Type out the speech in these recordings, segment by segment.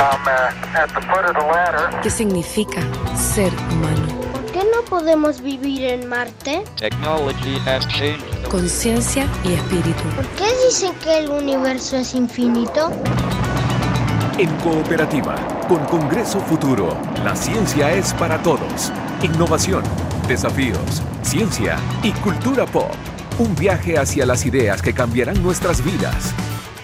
uh, ¿Qué significa ser humano? ¿Por qué no podemos vivir en Marte? Conciencia y espíritu. ¿Por qué dicen que el universo es infinito? En cooperativa, con Congreso Futuro, la ciencia es para todos. Innovación, desafíos, ciencia y cultura pop. Un viaje hacia las ideas que cambiarán nuestras vidas.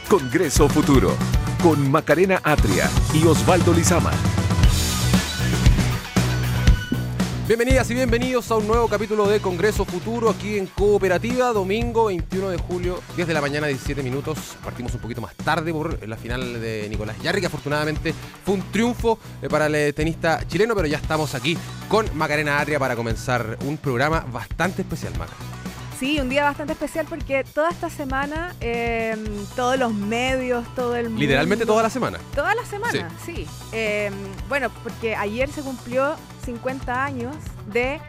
Congreso Futuro, con Macarena Atria y Osvaldo Lizama. Bienvenidas y bienvenidos a un nuevo capítulo de Congreso Futuro aquí en Cooperativa, domingo 21 de julio, 10 de la mañana, 17 minutos. Partimos un poquito más tarde por la final de Nicolás Yarri, que afortunadamente fue un triunfo eh, para el tenista chileno, pero ya estamos aquí con Macarena Atria para comenzar un programa bastante especial, Maca. Sí, un día bastante especial porque toda esta semana, em, todos los medios, todo el mundo... Literalmente toda la semana. Toda la semana, sí. Em, bueno, porque ayer se cumplió 50 años de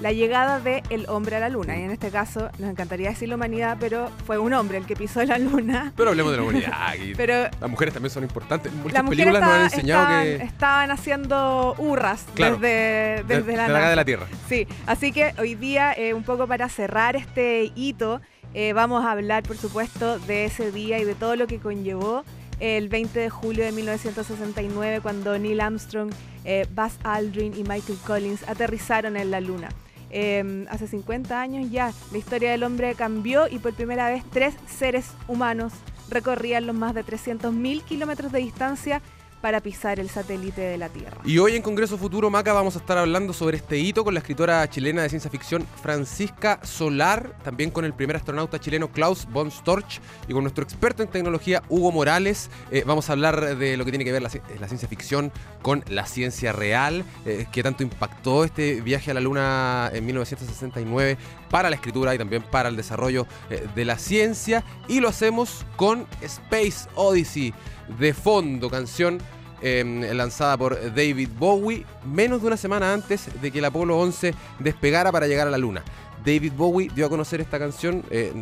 la llegada del el hombre a la luna. Y en este caso, nos encantaría decir la humanidad, pero fue un hombre el que pisó la luna. Pero hablemos de la humanidad. pero las mujeres también son importantes. Muchas películas nos han enseñado que. Estaban haciendo hurras desde, desde la, de, de la Tierra. Sí, así que hoy día, eh, un poco para cerrar este hito, eh, vamos a hablar, por supuesto, de ese día y de todo lo que conllevó el 20 de julio de 1969 cuando Neil Armstrong, eh, Buzz Aldrin y Michael Collins aterrizaron en la Luna. Em, hace 50 años ya la historia del hombre cambió y por primera vez tres seres humanos recorrían los más de 300.000 kilómetros de distancia para pisar el satélite de la Tierra. Y hoy en Congreso Futuro Maca vamos a estar hablando sobre este hito con la escritora chilena de ciencia ficción Francisca Solar, también con el primer astronauta chileno Klaus von Storch y con nuestro experto en tecnología Hugo Morales. Eh, vamos a hablar de lo que tiene que ver la, ciencia ficción con la ciencia real, eh, que tanto impactó este viaje a la Luna en 1969 para la escritura y también para el desarrollo eh, de la ciencia. Y lo hacemos con Space Odyssey de fondo, canción em, lanzada por David Bowie, menos de una semana antes de que el Apolo 11 despegara para llegar a la Luna. David Bowie dio a conocer esta canción, eh,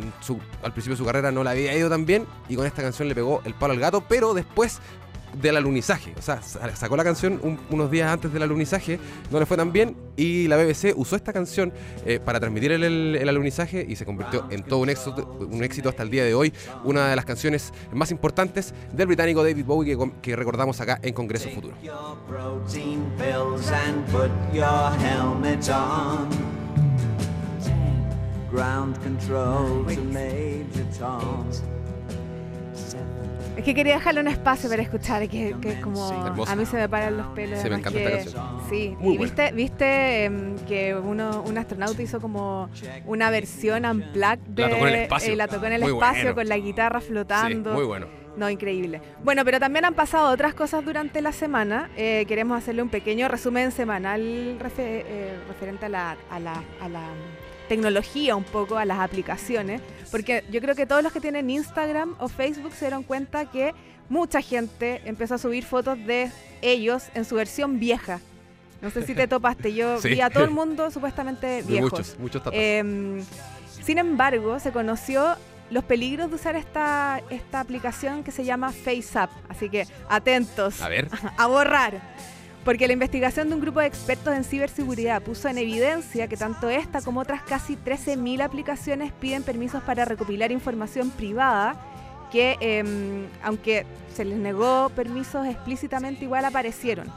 al principio de su carrera no la había ido tan bien y con esta canción le pegó el palo al gato, pero después del alunizaje. O sea, sacó la canción unos días antes del alunizaje, no le fue tan bien y la BBC usó esta canción eh, para transmitir el, alunizaje y se convirtió en todo un éxito, un éxito hasta el día de hoy. Una de las canciones más importantes del británico David Bowie que, que recordamos acá en Congreso Futuro. Ground control to Major Tom. Es que quería dejarle un espacio para escuchar, que, que es como. a mí se me paran los pelos. Se me encanta esta canción. Sí, y viste, viste em, que uno, un astronauta hizo como una versión unplugged de. La tocó en el espacio. Eh, la tocó en el espacio con la guitarra flotando. muy bueno. No, increíble. Bueno, pero también han pasado otras cosas durante la semana. Eh, queremos hacerle un pequeño resumen semanal eh, referente a la, a la, a la tecnología un poco, a las aplicaciones, porque yo creo que todos los que tienen Instagram o Facebook se dieron cuenta que mucha gente empezó a subir fotos de ellos en su versión vieja. No sé si te topaste, yo vi a todo el mundo supuestamente viejos. Muchos, muchos eh, sin embargo, se conoció los peligros de usar esta, esta aplicación que se llama FaceApp. Así que atentos a, ver. a borrar porque la investigación de un grupo de expertos en ciberseguridad puso en evidencia que tanto esta como otras casi 13.000 aplicaciones piden permisos para recopilar información privada que, em, aunque se les negó permisos explícitamente, igual aparecieron.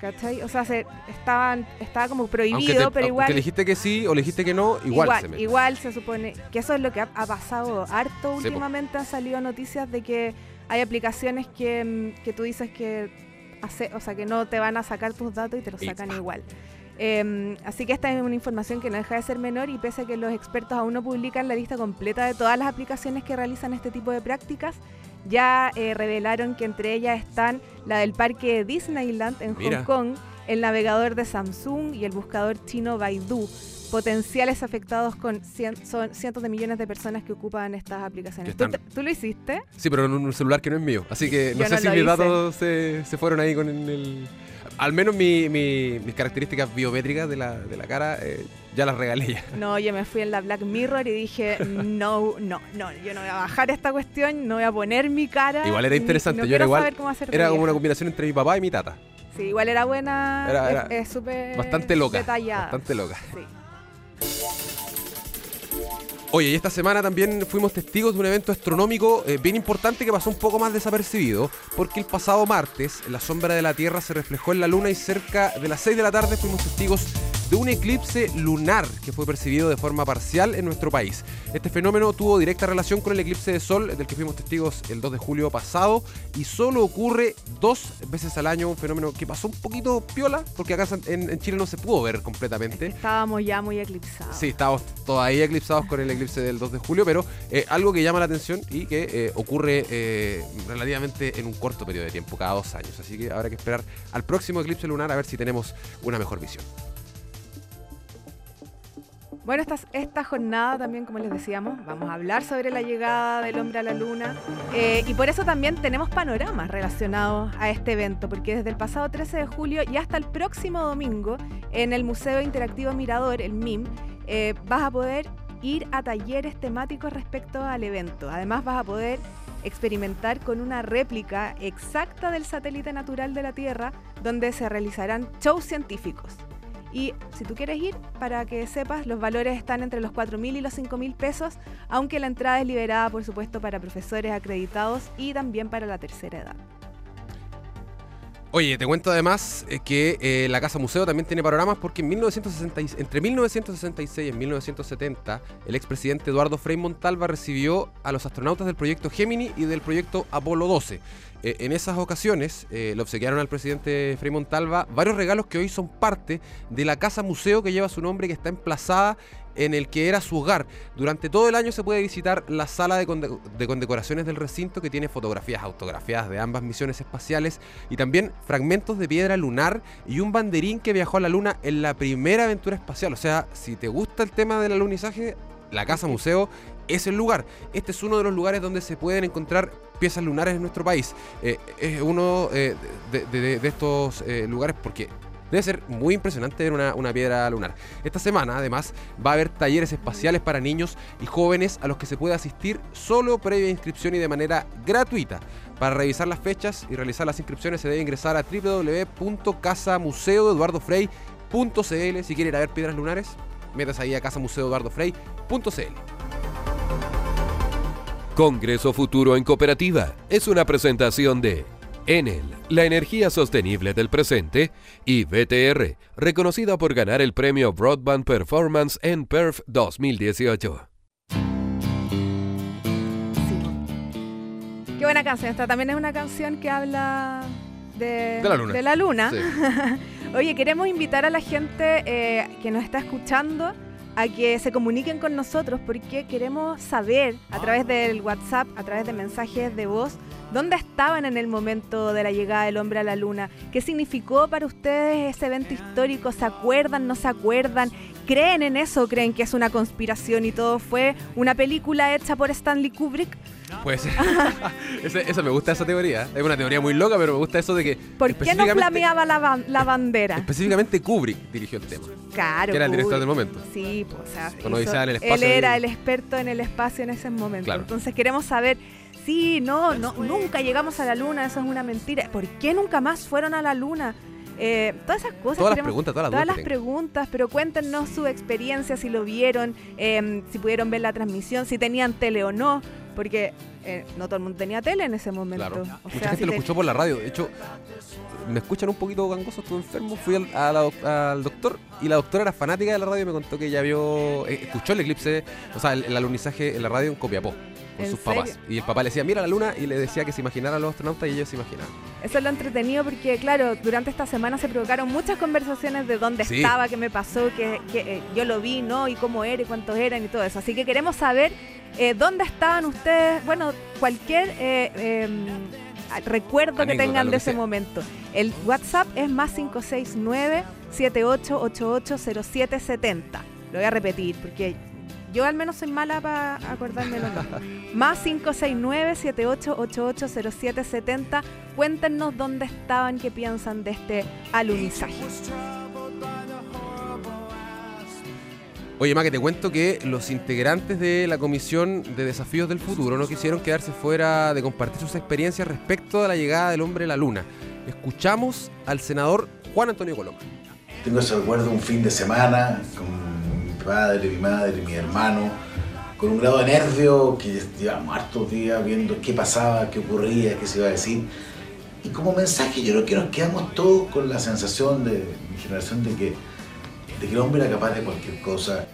¿Cachai? O sea, se, estaban, estaba como prohibido, pero igual... Aunque dijiste que sí o le dijiste que no, igual, igual se mete. Igual se supone que eso es lo que ha, pasado harto últimamente. Han salido noticias de que hay aplicaciones que, em, que tú dices que o sea, que no te van a sacar tus datos y te los sacan igual. Em, así que esta es una información que no deja de ser menor y pese a que los expertos aún no publican la lista completa de todas las aplicaciones que realizan este tipo de prácticas, ya eh, revelaron que entre ellas están la del parque Disneyland en Hong Kong, el navegador de Samsung y el buscador chino Baidu potenciales afectados con son cientos de millones de personas que ocupan estas aplicaciones. ¿Tú, lo hiciste? Sí, pero en un celular que no es mío. Así que no sé si mis datos se, fueron ahí con el... Al menos mis características biométricas de la, de la cara... Eh, Ya las regalé ya. No, yo me fui en la Black Mirror y dije, no, no, no, yo no voy a bajar esta cuestión, no voy a poner mi cara. Igual era interesante, no yo era igual. saber cómo Era como una combinación entre mi papá y mi tata. Sí, igual era buena. Era- era es súper. Bastante loca. Detallada. Bastante loca. Sí. Oye, y esta semana también fuimos testigos de un evento astronómico eh, bien importante que pasó un poco más desapercibido, porque el pasado martes la sombra de la Tierra se reflejó en la Luna y cerca de las 6 de la tarde fuimos testigos de un eclipse lunar que fue percibido de forma parcial en nuestro país. Este fenómeno tuvo directa relación con el eclipse de sol del que fuimos testigos el 2 de julio pasado y solo ocurre dos veces al año, un fenómeno que pasó un poquito piola, porque acá en, en Chile no se pudo ver completamente. Estábamos ya muy eclipsados. Sí, estamos todavía eclipsados con el eclipse del 2 de julio, pero eh, algo que llama la atención y que eh, ocurre eh, relativamente en un corto periodo de tiempo, cada dos años. Así que habrá que esperar al próximo eclipse lunar a ver si tenemos una mejor visión. Bueno, esta, esta jornada también, como les decíamos, vamos a hablar sobre la llegada del hombre a la luna eh, y por eso también tenemos panoramas relacionados a este evento, porque desde el pasado 13 de julio y hasta el próximo domingo en el Museo Interactivo Mirador, el MIM, eh, vas a poder ir a talleres temáticos respecto al evento. Además vas a poder experimentar con una réplica exacta del satélite natural de la Tierra, donde se realizarán shows científicos. Y si tú quieres ir, para que sepas, los valores están entre los 4.000 y los 5.000 pesos, aunque la entrada es liberada, por supuesto, para profesores acreditados y también para la tercera edad. Oye, te cuento además eh, que eh, la Casa Museo también tiene panoramas porque en 1960 y- entre 1966 y 1970 el expresidente Eduardo Frei Montalva recibió a los astronautas del proyecto Gemini y del proyecto Apolo 12. Eh, en esas ocasiones le obsequiaron al presidente Frei Montalva varios regalos que hoy son parte de la Casa Museo que lleva su nombre que está emplazada en el que era su hogar. Durante todo el año se puede visitar la sala de, conde- de condecoraciones del recinto que tiene fotografías autografiadas de ambas misiones espaciales y también fragmentos de piedra lunar y un banderín que viajó a la luna en la primera aventura espacial. O sea, si te gusta el tema del alunizaje, la Casa Museo es el lugar. Este es uno de los lugares donde se pueden encontrar piezas lunares en nuestro país. Eh, es uno eh, de, de- de estos eh, lugares porque Debe ser muy impresionante ver una, una piedra lunar. Esta semana, además, va a haber talleres espaciales para niños y jóvenes a los que se puede asistir solo previa inscripción y de manera gratuita. Para revisar las fechas y realizar las inscripciones se debe ingresar a www.casamuseoeduardofrey.cl. Si quiere ir a ver piedras lunares, metas ahí a casamuseoeduardofrey.cl. Congreso Futuro en Cooperativa es una presentación de Enel, la energía sostenible del presente, y BTR, reconocida por ganar el premio Broadband Performance en PERF 2018. Sí. Qué buena canción. Esta también es una canción que habla de, De la luna. de la luna. Sí. Oye, queremos invitar a la gente eh, que nos está escuchando a que se comuniquen con nosotros porque queremos saber a través del WhatsApp, a través de mensajes de voz, dónde estaban en el momento de la llegada del hombre a la luna, qué significó para ustedes ese evento histórico, ¿se acuerdan, no se acuerdan? ¿Creen en eso? ¿Creen que es una conspiración y todo fue una película hecha por Stanley Kubrick? Ese- esa me gusta esa teoría. Es una teoría muy loca, pero me gusta eso de que. ¿Por qué no flameaba la, ban- la bandera? Específicamente Kubrick dirigió el tema. Claro. que era el director Kubrick. del momento. Sí, pues, o sea, hizo- el él espacio era y- el experto en el espacio en ese momento. Claro. Entonces queremos saber, sí, no, no, nunca llegamos a la luna, eso es una mentira. ¿Por qué nunca más fueron a la luna? Eh, todas esas cosas. Todas las preguntas, todas las todas las preguntas, pero cuéntenos su experiencia, si lo vieron, eh, si pudieron ver la transmisión, si tenían tele o no, porque eh, no todo el mundo tenía tele en ese momento. Claro. O Mucha gente si lo escuchó por la radio. De hecho, me escuchan un poquito gangoso, estuve enfermo. Fui al, la doctor y la doctora era fanática de la radio y me contó que ella vio, eh, escuchó el eclipse, o sea, el, el alunizaje en la radio en Copiapó con ¿En sus serio? papás. Y el papá le decía, mira la luna, y le decía que se imaginara a los astronautas y ellos se imaginaban. Eso es lo entretenido porque, claro, durante esta semana se provocaron muchas conversaciones de dónde Sí. estaba, qué me pasó, que, yo lo vi, ¿no? Y cómo era y cuántos eran y todo eso. Así que queremos saber eh, dónde estaban ustedes, bueno, cualquier eh, eh, recuerdo que tengan de ese sea. momento. El WhatsApp es más 569 78880770. Lo voy a repetir porque yo al menos soy mala para acordarme los nombres. Más 569-7888-0770. Cuéntenos dónde estaban, qué piensan de este alunizaje. Oye, Ma, que te cuento que los integrantes de la Comisión de Desafíos del Futuro no quisieron quedarse fuera de compartir sus experiencias respecto a la llegada del hombre a la Luna. Escuchamos al senador Juan Antonio Coloma. Tengo ese recuerdo un fin de semana con mi padre, mi madre, mi hermano, con un grado de nervio que llevamos hartos días viendo qué pasaba, qué ocurría, qué se iba a decir. Y como mensaje yo creo que nos quedamos todos con la sensación de mi generación de que, de que el hombre era capaz de cualquier cosa.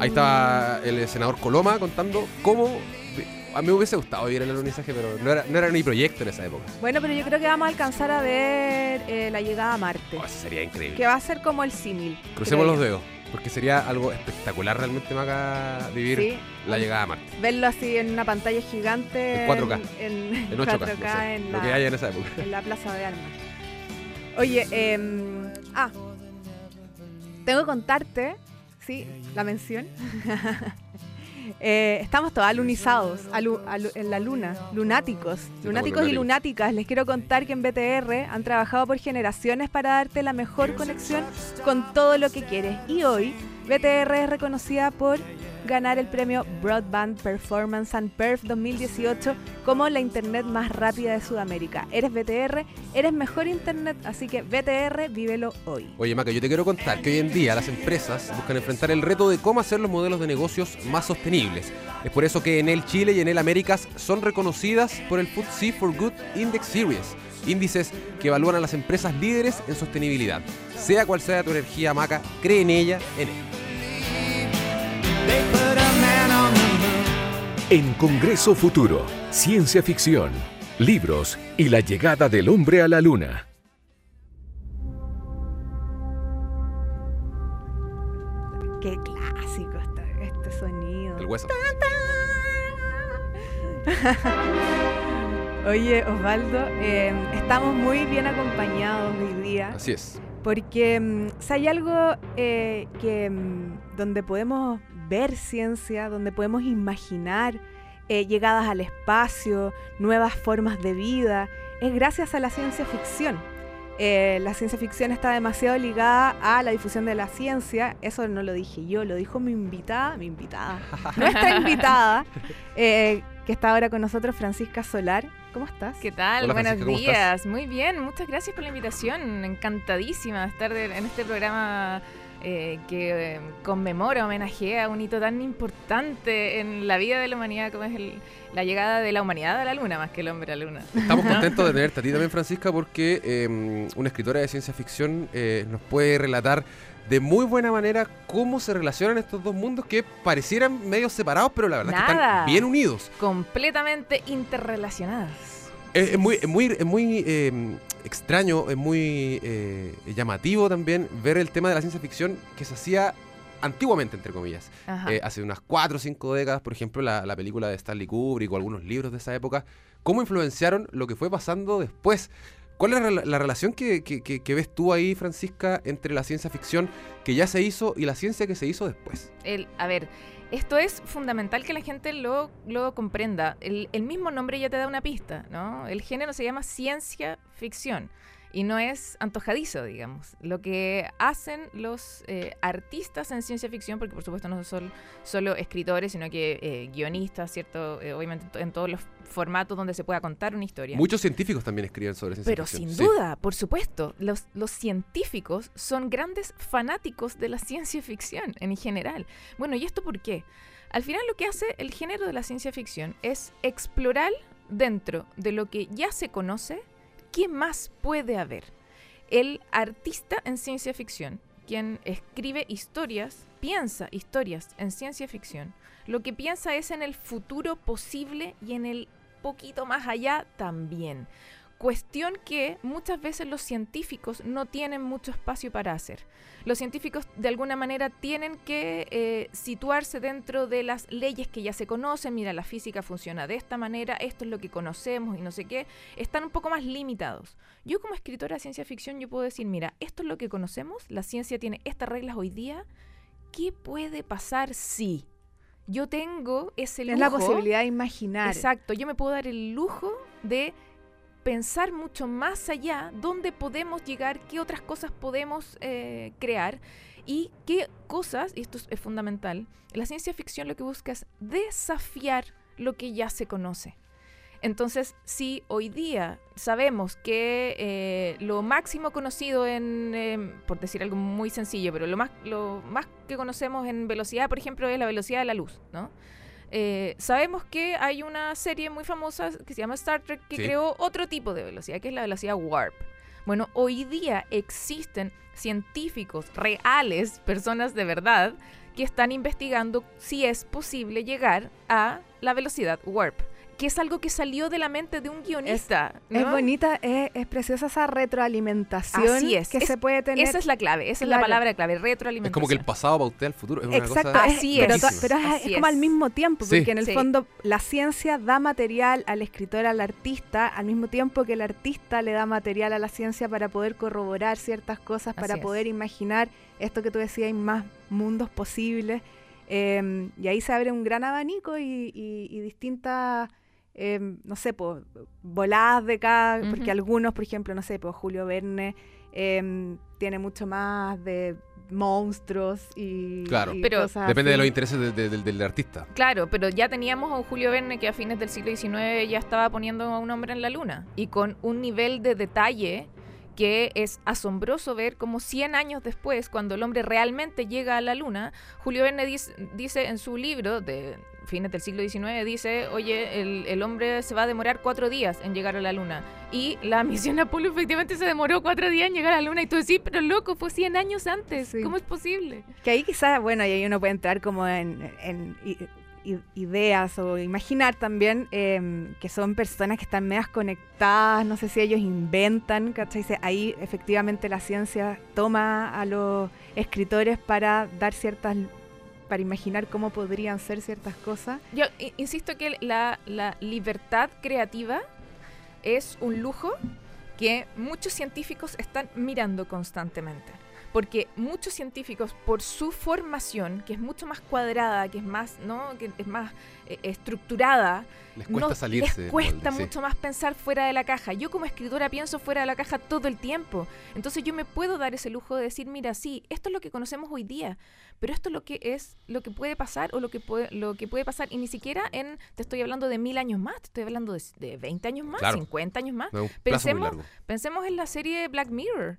Ahí estaba el senador Coloma contando cómo a mí me hubiese gustado vivir el alunizaje, pero no era, no era ni proyecto en esa época. Bueno, pero yo creo que vamos a alcanzar a ver eh, la llegada a Marte. Oh, eso sería increíble. Que va a ser como el símil. Crucemos los dedos, porque sería algo espectacular realmente, Maca, vivir Sí. la llegada a Marte. Verlo así en una pantalla gigante. En 4K. En, En 8K, no sé, en, lo la, que haya en esa época. en la Plaza de Armas. Oye, em, ah, tengo que contarte, sí, la mención. Eh, estamos todos alunizados alu- alu- en la luna, lunáticos, lunáticos y lunáticas. Les quiero contar que en BTR han trabajado por generaciones para darte la mejor conexión con todo lo que quieres. Y hoy BTR es reconocida por ganar el premio Broadband Performance and Perf 2018 como la internet más rápida de Sudamérica. Eres BTR, eres mejor internet, así que BTR, vívelo hoy. Oye, Maca, yo te quiero contar que hoy en día las empresas buscan enfrentar el reto de cómo hacer los modelos de negocios más sostenibles. Es por eso que Enel Chile y Enel Américas son reconocidas por el FTSE for Good Index Series, índices que evalúan a las empresas líderes en sostenibilidad. Sea cual sea tu energía, Maca, cree en ella, en él. En Congreso Futuro, ciencia ficción, libros y la llegada del hombre a la luna. Qué clásico este, este sonido. El hueso. Oye, Osvaldo, eh, estamos muy bien acompañados hoy día. Así es. Porque mm, si hay algo eh, que mm, donde podemos ver ciencia, donde podemos imaginar eh, llegadas al espacio, nuevas formas de vida, es gracias a la ciencia ficción. Eh, la ciencia ficción está demasiado ligada a la difusión de la ciencia. Eso no lo dije yo, lo dijo mi invitada, mi invitada, nuestra invitada, eh, que está ahora con nosotros, Francisca Solar. ¿Cómo estás? ¿Qué tal? Hola, Buenos Francisca, ¿cómo días. Muy bien, muchas gracias por la invitación. Encantadísima de estar en este programa eh, que eh, conmemora, homenajea un hito tan importante en la vida de la humanidad como es el- la llegada de la humanidad a la luna, más que el hombre a la luna. Estamos contentos de tenerte a ti también, Francisca, porque eh, una escritora de ciencia ficción eh, nos puede relatar de muy buena manera cómo se relacionan estos dos mundos que parecieran medio separados, pero la verdad es que están bien unidos. Completamente interrelacionadas. Es, es muy, es muy, es muy eh, extraño, es muy eh, llamativo también ver el tema de la ciencia ficción que se hacía antiguamente, entre comillas. Eh, hace unas 4 o 5 décadas, por ejemplo, la, la película de Stanley Kubrick o algunos libros de esa época, cómo influenciaron lo que fue pasando después. ¿Cuál es la, la relación que, que- que- que ves tú ahí, Francisca, entre la ciencia ficción que ya se hizo y la ciencia que se hizo después? El, a ver, esto es fundamental que la gente lo, lo comprenda. El, el mismo nombre ya te da una pista, ¿no? El género se llama ciencia ficción y no es antojadizo, digamos. Lo que hacen los eh, artistas en ciencia ficción, porque por supuesto no son solo escritores, sino que eh, guionistas, ¿cierto? Eh, obviamente en to- en todos los formatos donde se pueda contar una historia. Muchos científicos también escriben sobre ciencia Pero ficción. sin sí. duda, por supuesto, los, los científicos son grandes fanáticos de la ciencia ficción en general. Bueno, ¿y esto por qué? Al final lo que hace el género de la ciencia ficción es explorar dentro de lo que ya se conoce qué más puede haber. El artista en ciencia ficción, quien escribe historias, piensa historias en ciencia ficción, lo que piensa es en el futuro posible y en el poquito más allá también. Cuestión que muchas veces los científicos no tienen mucho espacio para hacer. Los científicos de alguna manera tienen que eh, situarse dentro de las leyes que ya se conocen. Mira, la física funciona de esta manera, esto es lo que conocemos y no sé qué. Están un poco más limitados. Yo como escritora de ciencia ficción yo puedo decir, mira, esto es lo que conocemos, la ciencia tiene estas reglas hoy día. ¿Qué puede pasar si? Yo tengo ese lujo. Es la posibilidad de imaginar. Exacto, yo me puedo dar el lujo de pensar mucho más allá dónde podemos llegar, qué otras cosas podemos eh, crear y qué cosas, y esto es, fundamental, la ciencia ficción lo que busca es desafiar lo que ya se conoce. Entonces, si hoy día sabemos que eh, lo máximo conocido en, em, por decir algo muy sencillo, pero lo más, lo más que conocemos en velocidad, por ejemplo, es la velocidad de la luz, ¿no? Eh, sabemos que hay una serie muy famosa que se llama Star Trek que Sí. creó otro tipo de velocidad, que es la velocidad warp. Bueno, hoy día existen científicos reales, personas de verdad, que están investigando si es posible llegar a la velocidad warp, que es algo que salió de la mente de un guionista. Es ¿no? bonita, es, es preciosa esa retroalimentación Así es. que Es- se puede tener. Esa es la clave, esa es la palabra clave, Es retroalimentación. como que el pasado pautea el futuro. Es una Exacto, cosa es- Así pero, es. to- pero es, Así es como es. al mismo tiempo, Sí. porque en el Sí. fondo la ciencia da material al escritor, al artista, al mismo tiempo que el artista le da material a la ciencia para poder corroborar ciertas cosas, para Así es. poder imaginar esto que tú decías, hay más mundos posibles. eh, y ahí se abre un gran abanico y, y- y distintas, eh, no sé, pues, voladas de cada, porque algunos, por ejemplo, no sé, pues Julio Verne eh, tiene mucho más de monstruos y, Claro. y Pero cosas Depende de los intereses de- de- del- del artista. Claro, pero ya teníamos a un Julio Verne que a fines del siglo XIX ya estaba poniendo a un hombre en la luna y con un nivel de detalle que es asombroso ver como 100 años después, cuando el hombre realmente llega a la luna, Julio Verne dice, dice en su libro de fines del siglo XIX, dice, oye, el, el hombre se va a demorar cuatro días en llegar a la luna. Y la misión Apolo efectivamente se demoró cuatro días en llegar a la luna. Y tú decís, pero loco, fue 100 años antes. Sí. ¿Cómo es posible? Que ahí quizás, bueno, y ahí uno puede entrar como en, en i- i- ideas o imaginar también em, que son personas que están medias conectadas, no sé si ellos inventan, ¿cachai? Ahí efectivamente la ciencia toma a los escritores para dar ciertas, para imaginar cómo podrían ser ciertas cosas. Yo insisto que la, la libertad creativa es un lujo que muchos científicos están mirando constantemente. Porque muchos científicos, por su formación, que es mucho más cuadrada, que es más, ¿no? que es más eh, estructurada, Les cuesta no- salirse. les cuesta molde, sí. mucho más pensar fuera de la caja. Yo como escritora pienso fuera de la caja todo el tiempo. Entonces yo me puedo dar ese lujo de decir, mira, sí, esto es lo que conocemos hoy día, pero esto es lo que es lo que puede pasar o lo que puede, lo que puede pasar y ni siquiera en, te estoy hablando de mil años más, te estoy hablando de, de 20 años más, Claro. 50 años más. No Pensemos-. Pensemos en la serie Black Mirror.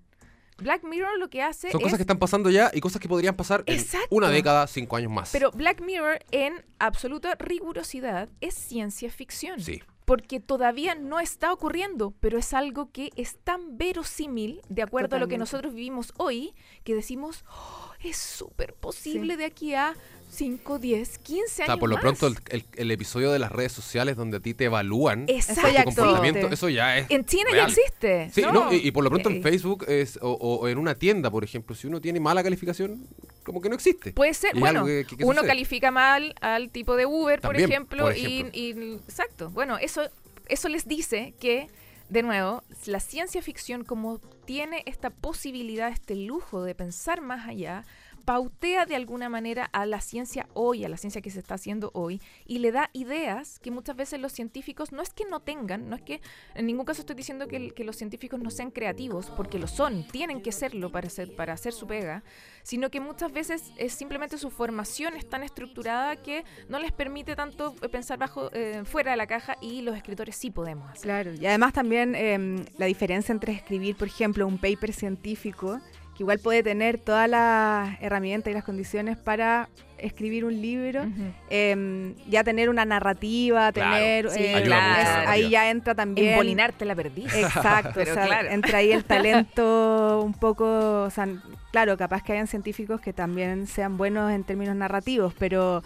Black Mirror lo que hace Son es... cosas que están pasando ya y cosas que podrían pasar en una década, cinco años más. Pero Black Mirror en absoluta rigurosidad es ciencia ficción. sí. Porque todavía no está ocurriendo, pero es algo que es tan verosímil, de acuerdo a lo que nosotros vivimos hoy, que decimos, "Oh, es súper posible de aquí a 5, 10, 15 O años sea, por lo más". pronto el, el- el episodio de las redes sociales donde a ti te evalúan Exacto. Eso ya tu existe. comportamiento, eso ya es En China real. ya existe. Sí, no, y, y por lo pronto en Facebook es, o, o en una tienda, por ejemplo, si uno tiene mala calificación, como que no existe. Puede ser, Y bueno, algo que- que- que uno sucede. califica mal al tipo de Uber, También, por ejemplo, por y- ejemplo. Y, exacto. Bueno, eso, eso les dice que, de nuevo, la ciencia ficción, como tiene esta posibilidad, este lujo de pensar más allá, pautea de alguna manera a la ciencia hoy, a la ciencia que se está haciendo hoy, y le da ideas que muchas veces los científicos no es que no tengan, no es que en ningún caso estoy diciendo que, los científicos no sean creativos, porque lo son, tienen que serlo para hacer, para hacer su pega, sino que muchas veces es simplemente su formación es tan estructurada que no les permite tanto eh, pensar bajo eh, fuera de la caja y los escritores sí podemos hacer. Claro, y además también em, la diferencia entre escribir, por ejemplo, un paper científico, igual puede tener todas las herramientas y las condiciones para escribir un libro, em, ya tener una narrativa, Claro, tener... sí, eh, la ahí ya entra también... Embolinarte la perdiz. Exacto, Pero o sea, claro. entra ahí el talento un poco, o sea, claro, capaz que hayan científicos que también sean buenos en términos narrativos, pero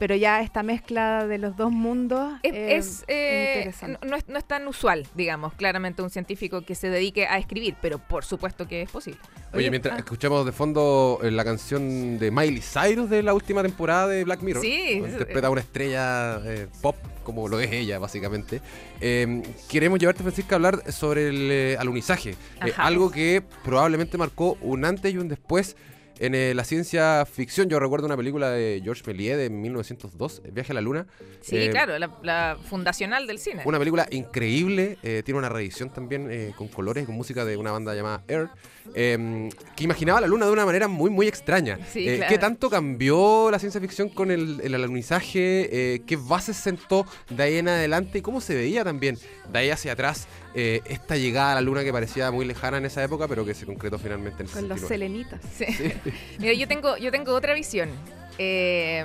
pero ya esta mezcla de los dos mundos Es, eh, es, eh, no, no es, no es tan usual, digamos, claramente un científico que se dedique a escribir, pero por supuesto que es posible. Oye, Oye, mientras ah. escuchamos de fondo eh, la canción de Miley Cyrus de la última temporada de Black Mirror, Sí, interpreta a una estrella eh, pop, como lo es ella, básicamente. Eh, queremos llevarte, Francisca, a hablar sobre el eh, alunizaje, Eh, algo que probablemente marcó un antes y un después En eh, la ciencia ficción, yo recuerdo una película de Georges Méliès de 1902, El viaje a la luna. Sí, Eh, claro, la, la fundacional del cine. Una película increíble, eh, tiene una reedición también con colores, con música de una banda llamada Air, eh, que imaginaba la luna de una manera muy, muy extraña. Sí, claro. ¿Qué tanto cambió la ciencia ficción con el, el alunizaje? ¿Qué bases sentó de ahí en adelante? ¿Y cómo se veía también de ahí hacia atrás eh, esta llegada a la luna que parecía muy lejana en esa época, pero que se concretó finalmente en el Con los 69? selenitas. Sí. Mira, yo tengo, yo tengo otra visión. eh,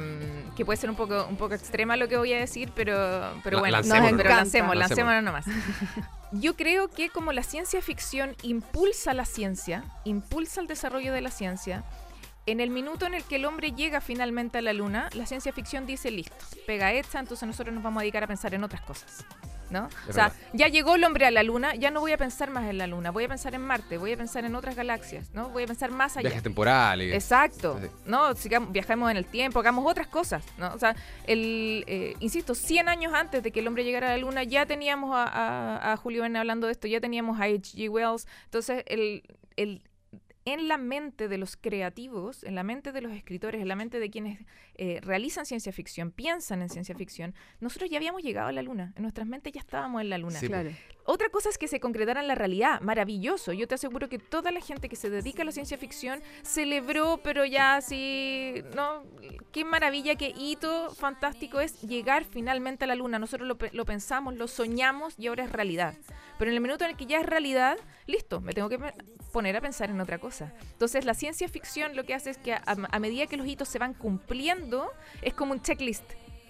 que puede ser un poco, un poco extrema lo que voy a decir, pero, pero La- bueno, lancémonos. pero lancémonos nomás. Yo creo que como la ciencia ficción impulsa la ciencia, impulsa el desarrollo de la ciencia, en el minuto en el que el hombre llega finalmente a la luna, la ciencia ficción dice listo, pega hecha, entonces nosotros nos vamos a dedicar a pensar en otras cosas. ¿No? Es o sea, verdad. ya llegó el hombre a la luna, ya no voy a pensar más en la luna, voy a pensar en Marte, voy a pensar en otras galaxias, ¿no? Voy a pensar más allá. Viajes temporales. Exacto. Sí. No, sigamos, viajemos en el tiempo, hagamos otras cosas. ¿no? O sea, el, eh, insisto, 100 años antes de que el hombre llegara a la luna, ya teníamos a, a- a Julio Verne hablando de esto, ya teníamos a H.G. Wells. Entonces, el, el, en la mente de los creativos, en la mente de los escritores, en la mente de quienes eh, realizan ciencia ficción, piensan en ciencia ficción, nosotros ya habíamos llegado a la luna. En nuestras mentes ya estábamos en la luna. Sí, Claro. Otra cosa es que se concretara en la realidad, maravilloso. Yo te aseguro que toda la gente que se dedica a la ciencia ficción celebró, pero ya así, ¿no? Qué maravilla, qué hito fantástico es llegar finalmente a la luna. Nosotros lo, lo pensamos, lo soñamos y ahora es realidad. Pero en el minuto en el que ya es realidad, listo, me tengo que poner a pensar en otra cosa. Entonces la ciencia ficción lo que hace es que a medida que los hitos se van cumpliendo, es como un checklist.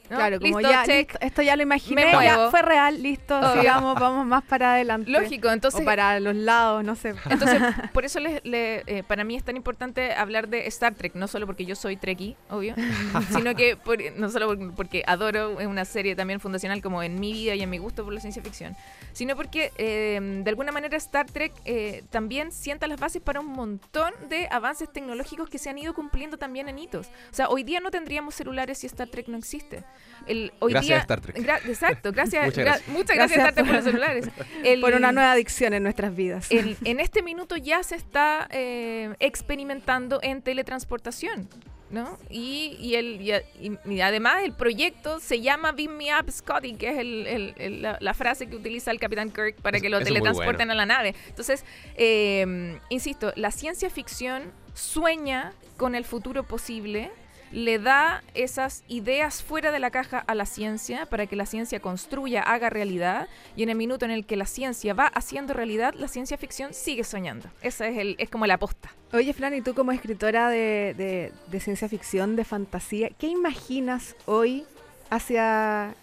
¿No? Claro, como Listo, ya, check. listo, esto ya lo imaginé, Me ya fue real, listo, Obvio. sigamos, vamos más para adelante. Lógico, entonces o para los lados, no sé. Entonces, por eso les- le- eh, para mí es tan importante hablar de Star Trek, no solo porque yo soy Trekkie, obvio, sino que por- no solo por- porque adoro una serie también fundacional como en mi vida y en mi gusto por la ciencia ficción, sino porque eh, de alguna manera Star Trek eh, también sienta las bases para un montón de avances tecnológicos que se han ido cumpliendo también en hitos. O sea, hoy día no tendríamos celulares si Star Trek no existe. El, hoy Gracias día- a Star Trek. gra- exacto, gracias, Muchas gra- gracias. muchas gracias, Gracias Star Trek por los celulares. El- Por una nueva adicción en nuestras vidas. en, en este minuto ya se está eh, experimentando en teletransportación. ¿No? Y, y el, y, a- además el proyecto se llama Beam Me Up Scotty, que es el- el- el- la, la frase que utiliza el Capitán Kirk para que lo teletransporten bueno. a la nave. Entonces, eh, insisto, la ciencia ficción sueña con el futuro posible, le da esas ideas fuera de la caja a la ciencia para que la ciencia construya, haga realidad, y en el minuto en el que la ciencia va haciendo realidad, la ciencia ficción sigue soñando. Esa es, el, es como la aposta. Oye, Flan, y tú como escritora de, de- de ciencia ficción, de fantasía, ¿qué imaginas hoy hacia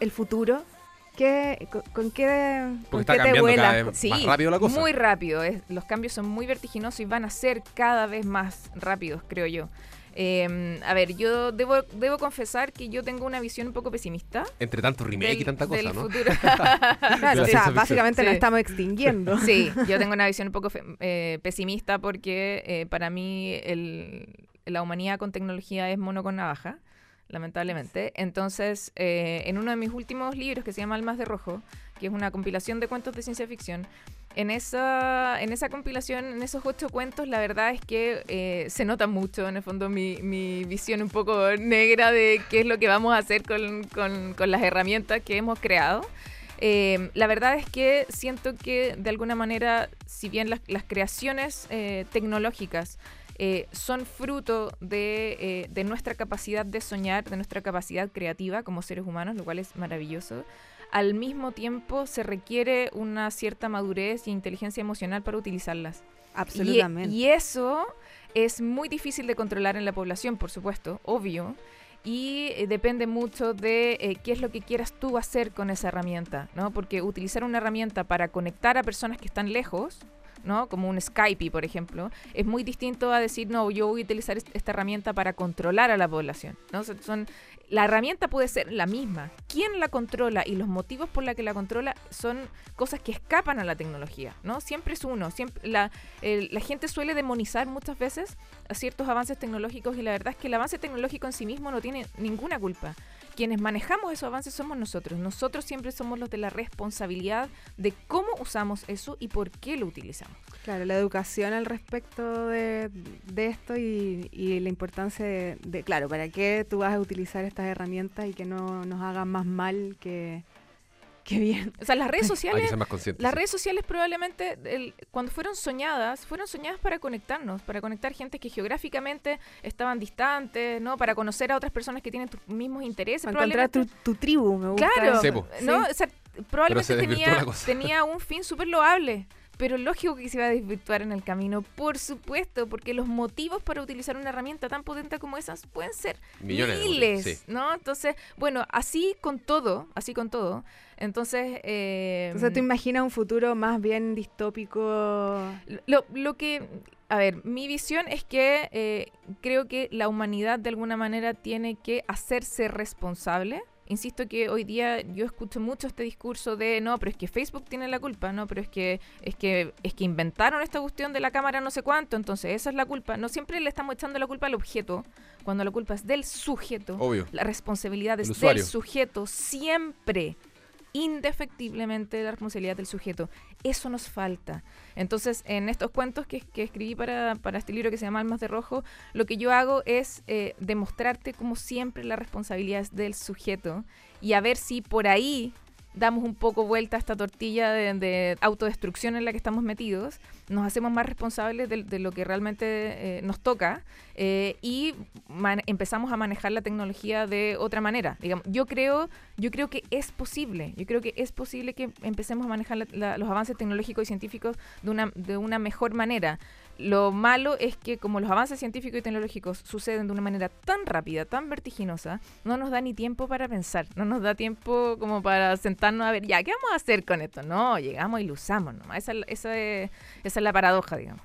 el futuro? ¿Qué, con, con qué, con Porque está qué te cambiando vuela? cada vez más rápido la cosa. Muy rápido. es- los cambios son muy vertiginosos y van a ser cada vez más rápidos, creo yo. Eh, a ver, yo debo, debo confesar que yo tengo una visión un poco pesimista. Entre tanto remake y tanta cosa, del ¿no? futuro. Claro, o sea, básicamente nos estamos extinguiendo. Sí, yo tengo una visión un poco fe- eh, pesimista porque eh, para mí el- la humanidad con tecnología es mono con navaja, lamentablemente. Entonces, eh, en uno de mis últimos libros que se llama Almas de Rojo, que es una compilación de cuentos de ciencia ficción, en esa, en esa compilación, en esos ocho cuentos, la verdad es que eh, se nota mucho, en el fondo, mi, mi visión un poco negra de qué es lo que vamos a hacer con, con- con las herramientas que hemos creado. Eh, la verdad es que siento que de alguna manera, si bien las, las creaciones eh, tecnológicas eh, son fruto de, eh, de nuestra capacidad de soñar, de nuestra capacidad creativa como seres humanos, lo cual es maravilloso, al mismo tiempo se requiere una cierta madurez y inteligencia emocional para utilizarlas. Absolutamente. Y, y eso es muy difícil de controlar en la población, por supuesto, obvio. Y eh, depende mucho de eh, qué es lo que quieras tú hacer con esa herramienta, ¿no? Porque utilizar una herramienta para conectar a personas que están lejos, ¿no? Como un Skype, por ejemplo, es muy distinto a decir, no, yo voy a utilizar est- esta herramienta para controlar a la población, ¿no? Son, la herramienta puede ser la misma. ¿Quién la controla y los motivos por la que la controla son cosas que escapan a la tecnología, ¿no? Siempre es uno. Siempre, la, gente suele demonizar muchas veces a ciertos avances tecnológicos y la verdad es que el avance tecnológico en sí mismo no tiene ninguna culpa. Quienes manejamos esos avances somos nosotros. Nosotros siempre somos los de la responsabilidad de cómo usamos eso y por qué lo utilizamos. Claro, la educación al respecto de, de esto y, y la importancia de, de, claro, para qué tú vas a utilizar estas herramientas y que no nos hagan más mal que, que bien. O sea, las redes Hay que sociales ser más conscientes. Las redes sociales probablemente, el- cuando fueron soñadas, fueron soñadas para conectarnos, para conectar gente que geográficamente estaban distantes, ¿no? Para conocer a otras personas que tienen tus mismos intereses. Para encontrar tu, tu tribu, me gusta. Claro, Sí, po. ¿no? Sí. O sea, probablemente se tenía, tenía un fin súper loable. Pero lógico que se iba a desvirtuar en el camino, por supuesto, porque los motivos para utilizar una herramienta tan potente como esas pueden ser Millones miles, sí. ¿no? Entonces, bueno, así con todo, así con todo. Entonces, eh, Entonces tú imaginas un futuro más bien distópico. lo, lo que, a ver, mi visión es que eh, creo que la humanidad de alguna manera tiene que hacerse responsable. Insisto que hoy día yo escucho mucho este discurso de no, pero es que Facebook tiene la culpa, no, pero es que es que es que inventaron esta cuestión de la cámara no sé cuánto, entonces esa es la culpa. No siempre le estamos echando la culpa al objeto, cuando la culpa es del sujeto. Obvio. La responsabilidad es El del sujeto siempre indefectiblemente la responsabilidad del sujeto. Eso nos falta. Entonces, en estos cuentos que, escribí para, este libro que se llama Almas de Rojo, lo que yo hago es eh, demostrarte como siempre la responsabilidad es del sujeto y a ver si por ahí damos un poco vuelta a esta tortilla de, de autodestrucción en la que estamos metidos, nos hacemos más responsables de, lo que realmente eh, nos toca eh, y empezamos a manejar la tecnología de otra manera. Digamos, yo creo, yo creo que es posible, yo creo que es posible que empecemos a manejar los avances tecnológicos y científicos de una, de una mejor manera. Lo malo es que como los avances científicos y tecnológicos suceden de una manera tan rápida, tan vertiginosa, no nos da ni tiempo para pensar, no nos da tiempo como para sentarnos a ver, ya, ¿qué vamos a hacer con esto? No, llegamos y lo usamos nomás. Esa, es- esa, es, esa es la paradoja, digamos.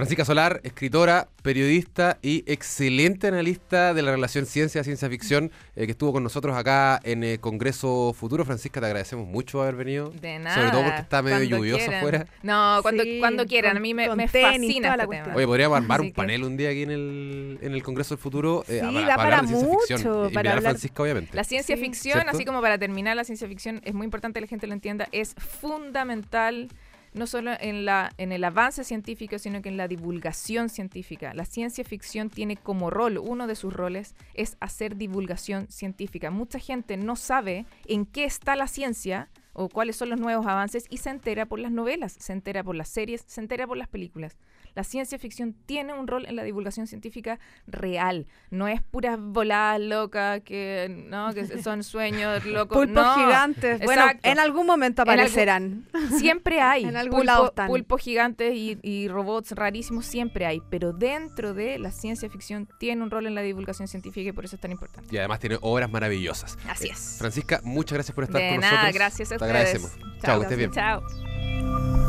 Francisca Solar, escritora, periodista y excelente analista de la relación ciencia-ciencia ficción, eh, que estuvo con nosotros acá en el Congreso Futuro. Francisca, te agradecemos mucho haber venido. De nada. Sobre todo porque está medio cuando lluvioso quieran. afuera. No, cuando, Sí, cuando quieran. con- a mí me, con me tenis, fascina este tema. Oye, podríamos armar Así un que- panel un día aquí en el, en el Congreso del Futuro. eh, Sí, para, da para hablar de ciencia ficción. mucho, Y para invitar a hablar- Francisca, obviamente. La ciencia Sí. ficción, ¿Cierto? así como para terminar la ciencia ficción, es muy importante que la gente lo entienda, es fundamental no solo en, la, en el avance científico, sino que en la divulgación científica. La ciencia ficción tiene como rol, uno de sus roles es hacer divulgación científica. Mucha gente no sabe en qué está la ciencia o cuáles son los nuevos avances y se entera por las novelas, se entera por las series, se entera por las películas. La ciencia ficción tiene un rol en la divulgación científica real, no es puras voladas locas que no que son sueños locos. Pulpos no. gigantes. Bueno, en algún momento algún- aparecerán. Siempre hay En algún pulpo- lado están. pulpos gigantes y, y robots rarísimos, siempre hay, pero dentro de la ciencia ficción tiene un rol en la divulgación científica y por eso es tan importante. Y además tiene obras maravillosas. Así Eh, es. Francisca, muchas gracias por estar De con nada, nosotros. gracias a Te ustedes. agradecemos. Chao, que estés bien. Chao.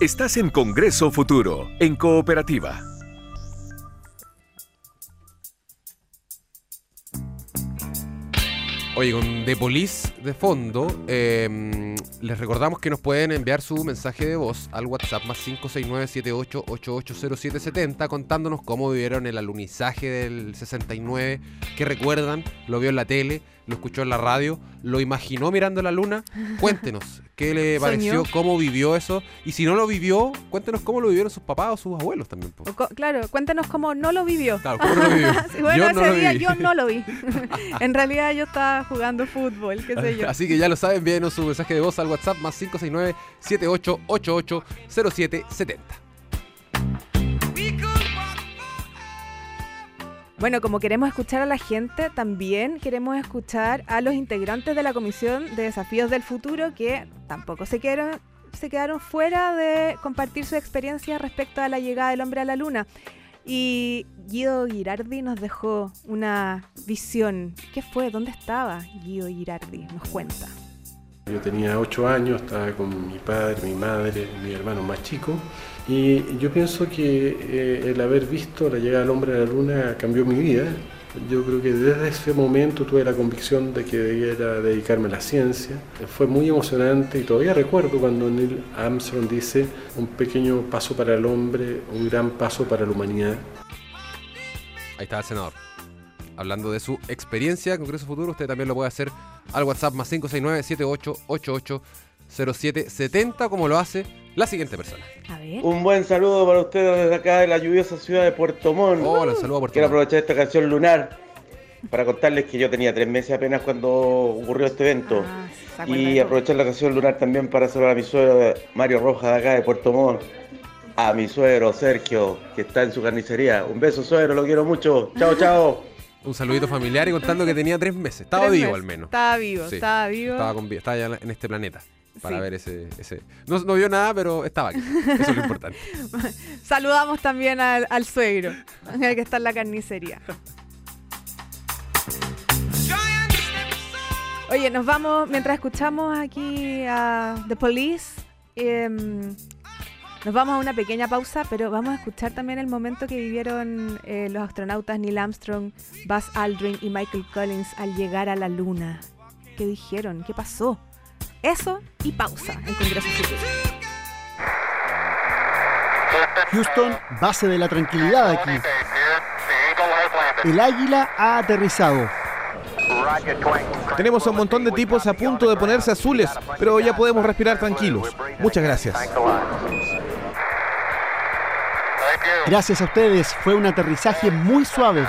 Estás en Congreso Futuro, en Cooperativa. Oye, con The de fondo, eh, les recordamos que nos pueden enviar su mensaje de voz al WhatsApp más 569-78880770 contándonos cómo vivieron el alunizaje del 69, qué recuerdan, lo vio en la tele, lo escuchó en la radio, lo imaginó mirando la luna. Cuéntenos qué le pareció, cómo vivió eso. Y si no lo vivió, cuéntenos cómo lo vivieron sus papás o sus abuelos también. claro, cuéntanos cómo no lo vivió. Claro, ¿cómo no lo vivió? Sí, bueno, Yo no ese lo día viví. yo no lo vi. en realidad yo estaba jugando fútbol, qué sé yo. Así que ya lo saben, envíenos su mensaje de voz al WhatsApp más 569-7888-0770. Bueno, como queremos escuchar a la gente, también queremos escuchar a los integrantes de la Comisión de Desafíos del Futuro que tampoco se quedaron, se quedaron fuera de compartir su experiencia respecto a la llegada del hombre a la luna. Y Guido Girardi nos dejó una visión. ¿Qué fue? ¿Dónde estaba Guido Girardi? Nos cuenta. Yo tenía ocho años, estaba con mi padre, mi madre, mi hermano más chico, y yo pienso que eh, el haber visto la llegada del hombre a la luna cambió mi vida. Yo creo que desde ese momento tuve la convicción de que debiera dedicarme a la ciencia. Fue muy emocionante y todavía recuerdo cuando Neil Armstrong dice un pequeño paso para el hombre, un gran paso para la humanidad. Ahí está el senador. Hablando de su experiencia en Congreso Futuro, usted también lo puede hacer al WhatsApp más 0770, como lo hace la siguiente persona. A ver. Un buen saludo para ustedes desde acá de la lluviosa ciudad de Puerto Montt. Hola, saludo a Puerto Quiero Montt. aprovechar esta canción lunar para contarles que yo tenía tres meses apenas cuando ocurrió este evento. Ah, ¿se acuerda de y aprovechar la canción lunar también para saludar a mi suegro Mario Rojas de acá de Puerto Montt. A mi suegro Sergio, que está en su carnicería. Un beso, suegro, lo quiero mucho. Chao, chao. Un saludito familiar y contando que tenía tres meses. Estaba Tres vivo meses. al menos. Estaba vivo, Sí, estaba vivo. Estaba, con estaba ya en este planeta para Sí. ver ese... ese... No, no vio nada, pero estaba aquí. Eso es lo importante. Saludamos también al, al suegro, el que está en la carnicería. Oye, nos vamos, mientras escuchamos aquí a The Police, em, nos vamos a una pequeña pausa, pero vamos a escuchar también el momento que vivieron eh, los astronautas Neil Armstrong, Buzz Aldrin y Michael Collins al llegar a la Luna. ¿Qué dijeron? ¿Qué pasó? Eso y pausa en Congreso Futuro. Houston, base de la tranquilidad aquí. El águila ha aterrizado. Tenemos a un montón de tipos a punto de ponerse azules, pero ya podemos respirar tranquilos. Muchas gracias. Gracias a ustedes, fue un aterrizaje muy suave.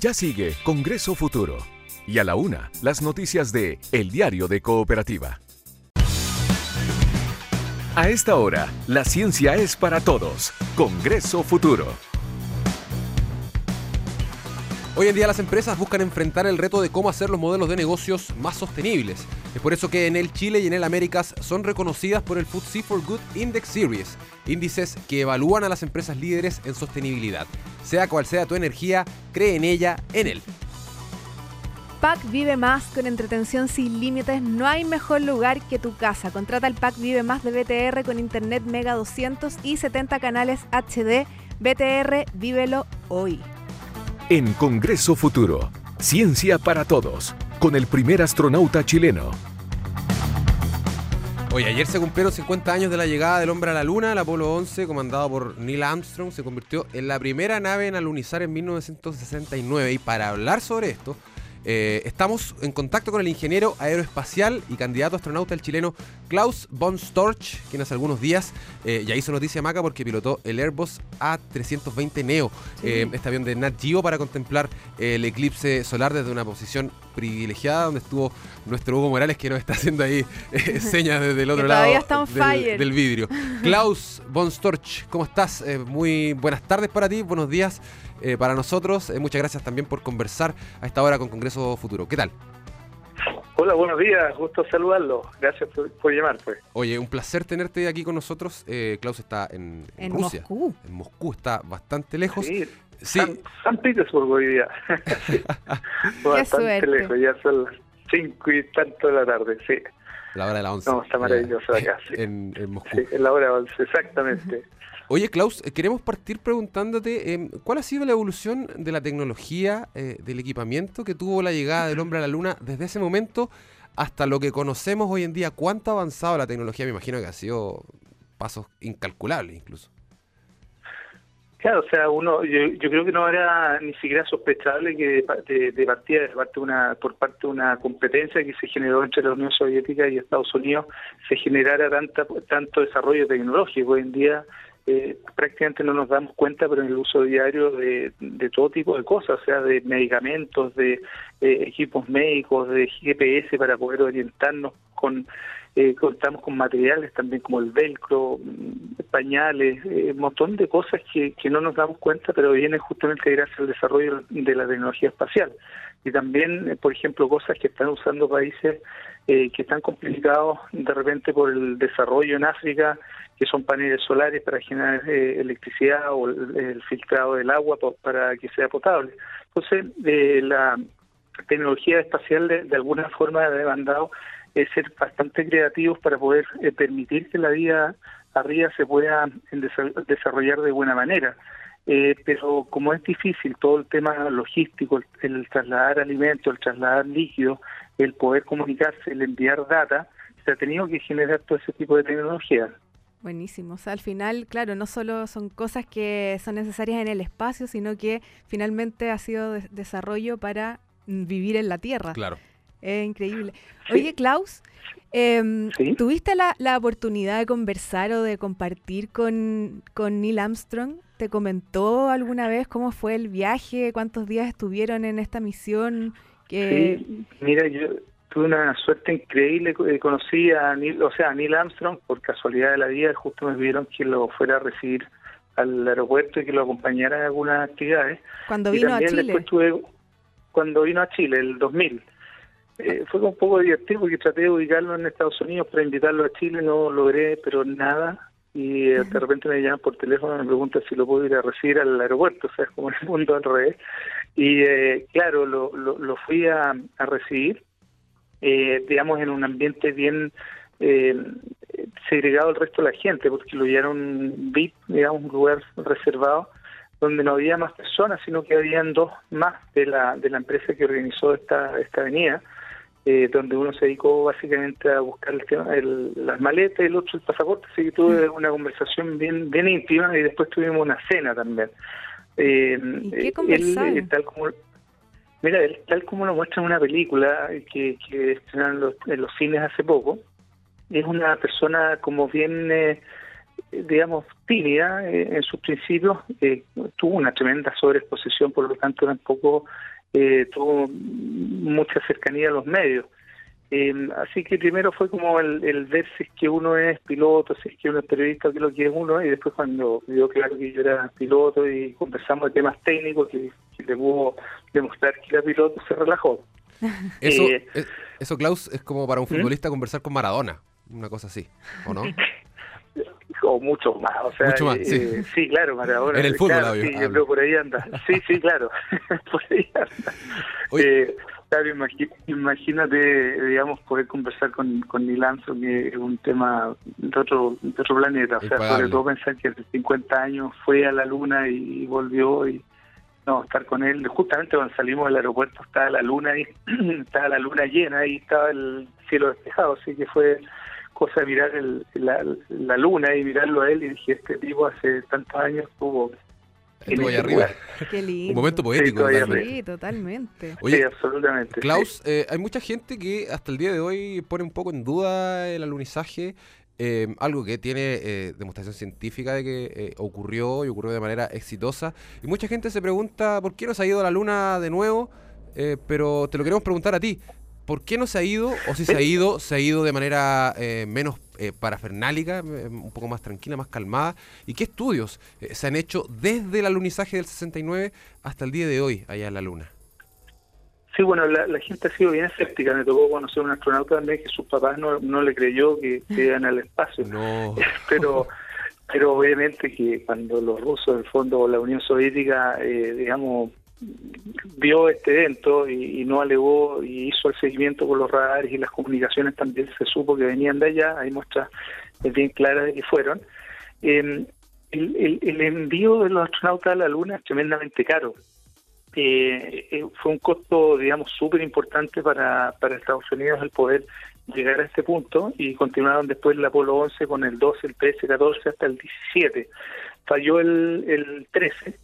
Ya sigue Congreso Futuro. Y a la una, las noticias de El Diario de Cooperativa. A esta hora, la ciencia es para todos. Congreso Futuro. Hoy en día las empresas buscan enfrentar el reto de cómo hacer los modelos de negocios más sostenibles. Es por eso que en el Chile y en el Américas son reconocidas por el FTSE for Good Index Series, índices que evalúan a las empresas líderes en sostenibilidad. Sea cual sea tu energía, cree en ella, en él. Pack Vive Más con entretención sin límites. No hay mejor lugar que tu casa. Contrata el Pack Vive Más de BTR con internet Mega 200 y 70 canales HD. BTR, vívelo hoy. En Congreso Futuro, ciencia para todos, con el primer astronauta chileno. Hoy ayer se cumplieron 50 años de la llegada del hombre a la Luna. El Apolo 11, comandado por Neil Armstrong, se convirtió en la primera nave en alunizar en 1969. Y para hablar sobre esto, eh, estamos en contacto con el ingeniero aeroespacial y candidato astronauta el chileno Klaus von Storch, quien hace algunos días eh, ya hizo noticia maca porque pilotó el Airbus A320 Neo, eh, este avión de Nat Geo para contemplar el eclipse solar desde una posición privilegiada donde estuvo nuestro Hugo Morales que nos está haciendo ahí señas desde el otro lado del, del vidrio. Klaus von Storch, ¿cómo estás? Muy buenas tardes para ti, buenos días eh, para nosotros. Eh, muchas gracias también por conversar a esta hora con Congreso Futuro. ¿Qué tal? Hola, buenos días, gusto saludarlo. Gracias por, por llamar, pues. Oye, un placer tenerte aquí con nosotros. Eh, Klaus está en, en En Rusia. Moscú. En Moscú, está bastante lejos. Sí, Sí. San, San Petersburgo hoy día. Bastante suerte. lejos, ya son las cinco y tanto de la tarde, sí. La hora de la 11. No, está maravilloso acá, sí. En, en Moscú. Sí, en la hora 11, exactamente. Oye, Klaus, eh, queremos partir preguntándote eh, cuál ha sido la evolución de la tecnología, eh, del equipamiento que tuvo la llegada del hombre a la luna desde ese momento hasta lo que conocemos hoy en día. ¿Cuánto ha avanzado la tecnología? Me imagino que ha sido pasos incalculables incluso. Claro, o sea, uno, yo, yo creo que no era ni siquiera sospechable que de, de, de partida, de parte una, por parte de una competencia que se generó entre la Unión Soviética y Estados Unidos, se generara tanta, tanto desarrollo tecnológico. Hoy en día eh, prácticamente no nos damos cuenta, pero en el uso diario de, de todo tipo de cosas, sea, de medicamentos, de eh, equipos médicos, de GPS para poder orientarnos con eh, contamos con materiales también como el velcro, mm, pañales, eh, un montón de cosas que, que no nos damos cuenta, pero vienen justamente gracias al desarrollo de la tecnología espacial. Y también, eh, por ejemplo, cosas que están usando países eh, que están complicados de repente por el desarrollo en África, que son paneles solares para generar eh, electricidad o el, filtrado del agua para que sea potable. Entonces, eh, la tecnología espacial de, de alguna forma ha demandado es ser bastante creativos para poder eh, permitir que la vida arriba se pueda desarrollar de buena manera. Eh, pero como es difícil todo el tema logístico, el, el trasladar alimentos, el trasladar líquidos, el poder comunicarse, el enviar data, se ha tenido que generar todo ese tipo de tecnología. Buenísimo. O sea, al final, claro, no solo son cosas que son necesarias en el espacio, sino que finalmente ha sido de desarrollo para vivir en la Tierra. Claro. Es increíble. Oye, Klaus, em, ¿tuviste la, la, oportunidad de conversar o de compartir con, con Neil Armstrong? ¿Te comentó alguna vez cómo fue el viaje? ¿Cuántos días estuvieron en esta misión? Sí, mira, yo tuve una suerte increíble. Eh, conocí a Neil, o sea, a Neil Armstrong por casualidad de la vida. Justo me pidieron que lo fuera a recibir al aeropuerto y que lo acompañara en algunas actividades. Cuando vino a Chile. cuando vino a Chile, el 2000. Eh, fue un poco divertido porque traté de ubicarlo en Estados Unidos para invitarlo a Chile, no logré, pero nada. Y eh, de repente me llaman por teléfono y me preguntan si lo puedo ir a recibir al aeropuerto, o sea, es como el mundo al revés. Y eh, claro, lo, lo, fui a, a recibir, digamos, en un ambiente bien segregado al resto de la gente, porque lo llevaron VIP, digamos, un lugar reservado donde no había más personas, sino que habían dos más de la, de la empresa que organizó esta, esta avenida. Eh, donde uno se dedicó básicamente a buscar el tema, el, las maletas y el otro el pasaporte, así que tuve mm. una conversación bien bien íntima y después tuvimos una cena también. Eh, ¿Y qué conversaron? Eh, tal como, mira, tal como lo muestra en una película que, que estrenaron los, en los cines hace poco, es una persona como bien, eh, digamos, tímida en sus principios, tuvo una tremenda sobreexposición, por lo tanto tampoco eh, tuvo mucha cercanía a los medios. Eh, así que primero fue como el, el, ver si es que uno es piloto, si es que uno es periodista, que lo que es uno, y después cuando vio claro que yo era piloto y conversamos de temas técnicos, que, le pudo demostrar que era piloto, se relajó. Eso, eh, eso Klaus, es como para un ¿Mm? futbolista conversar con Maradona, una cosa así, ¿o no? o mucho más, o sea, mucho más, sí. Eh, sí. claro, Maradona. En el fútbol, claro, sí, yo creo por ahí anda. Sí, sí, claro, por ahí anda. Eh, claro, imagínate, digamos, poder conversar con, con Neil Armstrong, que es un tema de otro, de otro planeta, o sea, sobre todo pensar que hace 50 años fue a la luna y volvió y no, estar con él, justamente cuando salimos del aeropuerto estaba la luna ahí, estaba la luna llena y estaba el cielo despejado, así que fue cosa de mirar el, la, luna y mirarlo a él y dije, este tipo hace tantos años estuvo Estuvo allá arriba. Qué lindo. Un momento poético. Sí, totalmente. sí, absolutamente. Klaus, eh, hay mucha gente que hasta el día de hoy pone un poco en duda el alunizaje. Eh, algo que tiene eh, demostración científica de que ocurrió y ocurrió de manera exitosa. Y mucha gente se pregunta por qué no se ha ido a la luna de nuevo, pero te lo queremos preguntar a ti. ¿Por qué no se ha ido? O si se ha ido, se ha ido de manera eh, menos eh, parafernálica, eh, un poco más tranquila, más calmada. ¿Y qué estudios se han hecho desde el alunizaje del 69 hasta el día de hoy allá en la Luna? Sí, bueno, la, gente ha sido bien escéptica. Me tocó conocer a un astronauta también que sus papás no, no le creyó que, iban al espacio. No. pero pero obviamente que cuando los rusos, en el fondo, o la Unión Soviética, digamos, vio este evento y, no alegó y hizo el seguimiento con los radares y las comunicaciones también se supo que venían de allá, hay muestras bien claras de que fueron. Eh, el, envío de los astronautas a la Luna es tremendamente caro. Eh, eh, fue un costo, digamos, súper importante para, para Estados Unidos el poder llegar a este punto y continuaron después el Apolo 11 con el 12, el 13, el 14 hasta el 17. Falló el, el 13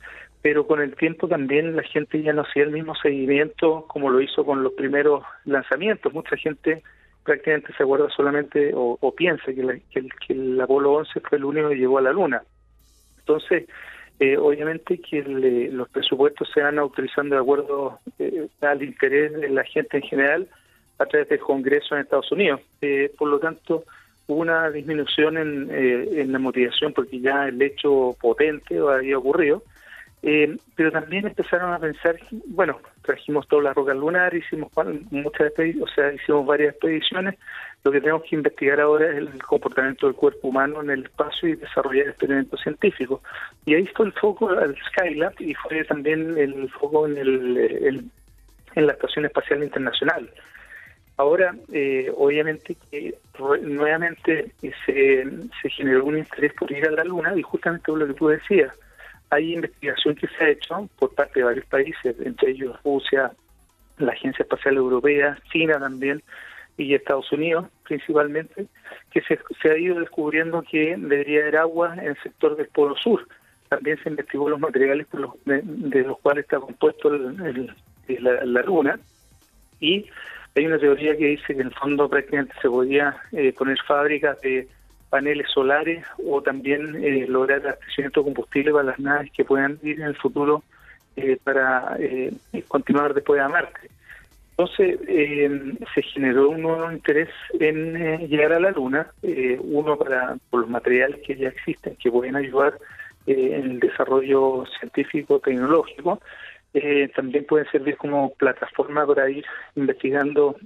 pero con el tiempo también la gente ya no hacía el mismo seguimiento como lo hizo con los primeros lanzamientos. Mucha gente prácticamente se acuerda solamente o, piensa que, el, que, el, Apolo 11 fue el único que llegó a la Luna. Entonces, eh, obviamente que los presupuestos se van autorizando de acuerdo eh, al interés de la gente en general a través del Congreso en Estados Unidos. Eh, por lo tanto, hubo una disminución en, en la motivación porque ya el hecho potente había ocurrido eh, pero también empezaron a pensar, bueno, trajimos todas las rocas lunares, hicimos muchas o sea, hicimos varias expediciones. Lo que tenemos que investigar ahora es el comportamiento del cuerpo humano en el espacio y desarrollar experimentos científicos. Y ahí fue el foco al Skylab y fue también el foco en, el, en la Estación Espacial Internacional. Ahora, eh, obviamente que nuevamente se, se generó un interés por ir a la Luna y justamente lo que tú decías, hay investigación que se ha hecho por parte de varios países, entre ellos Rusia, la Agencia Espacial Europea, China también, y Estados Unidos principalmente, que se, ha ido descubriendo que debería haber agua en el sector del Polo Sur. También se investigó los materiales de, los cuales está compuesto la, luna y hay una teoría que dice que en el fondo prácticamente se podía eh, poner fábricas de paneles solares o también eh, lograr abastecimiento de combustible para las naves que puedan ir en el futuro eh, para eh, continuar después a Marte. Entonces se generó un nuevo interés en llegar a la Luna, uno para por los materiales que ya existen que pueden ayudar en el desarrollo científico tecnológico, también pueden servir como plataforma para ir investigando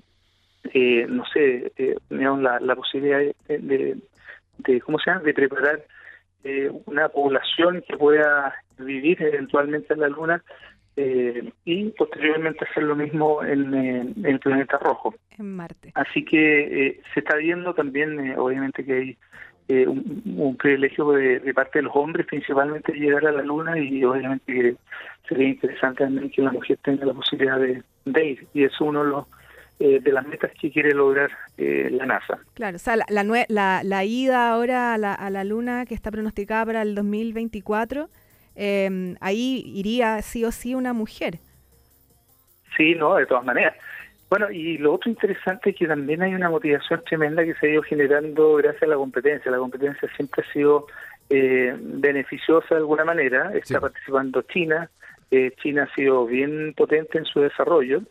no sé, digamos, la, la posibilidad de ¿cómo se llama? de preparar eh, una población que pueda vivir eventualmente en la Luna eh, y posteriormente hacer lo mismo en, el planeta rojo. En Marte. Así que eh, se está viendo también, obviamente, que hay un, privilegio de, parte de los hombres, principalmente llegar a la Luna y obviamente que sería interesante también que la mujer tenga la posibilidad de, de ir. Y eso uno lo eh, de las metas que quiere lograr eh, la NASA. Claro, o sea, la, la, la, ida ahora a la, a la, Luna que está pronosticada para el 2024, em, ahí iría sí o sí una mujer. Sí, no, de todas maneras. Bueno, y lo otro interesante es que también hay una motivación tremenda que se ha ido generando gracias a la competencia. La competencia siempre ha sido eh, beneficiosa de alguna manera. Está participando China. China ha sido bien potente en su desarrollo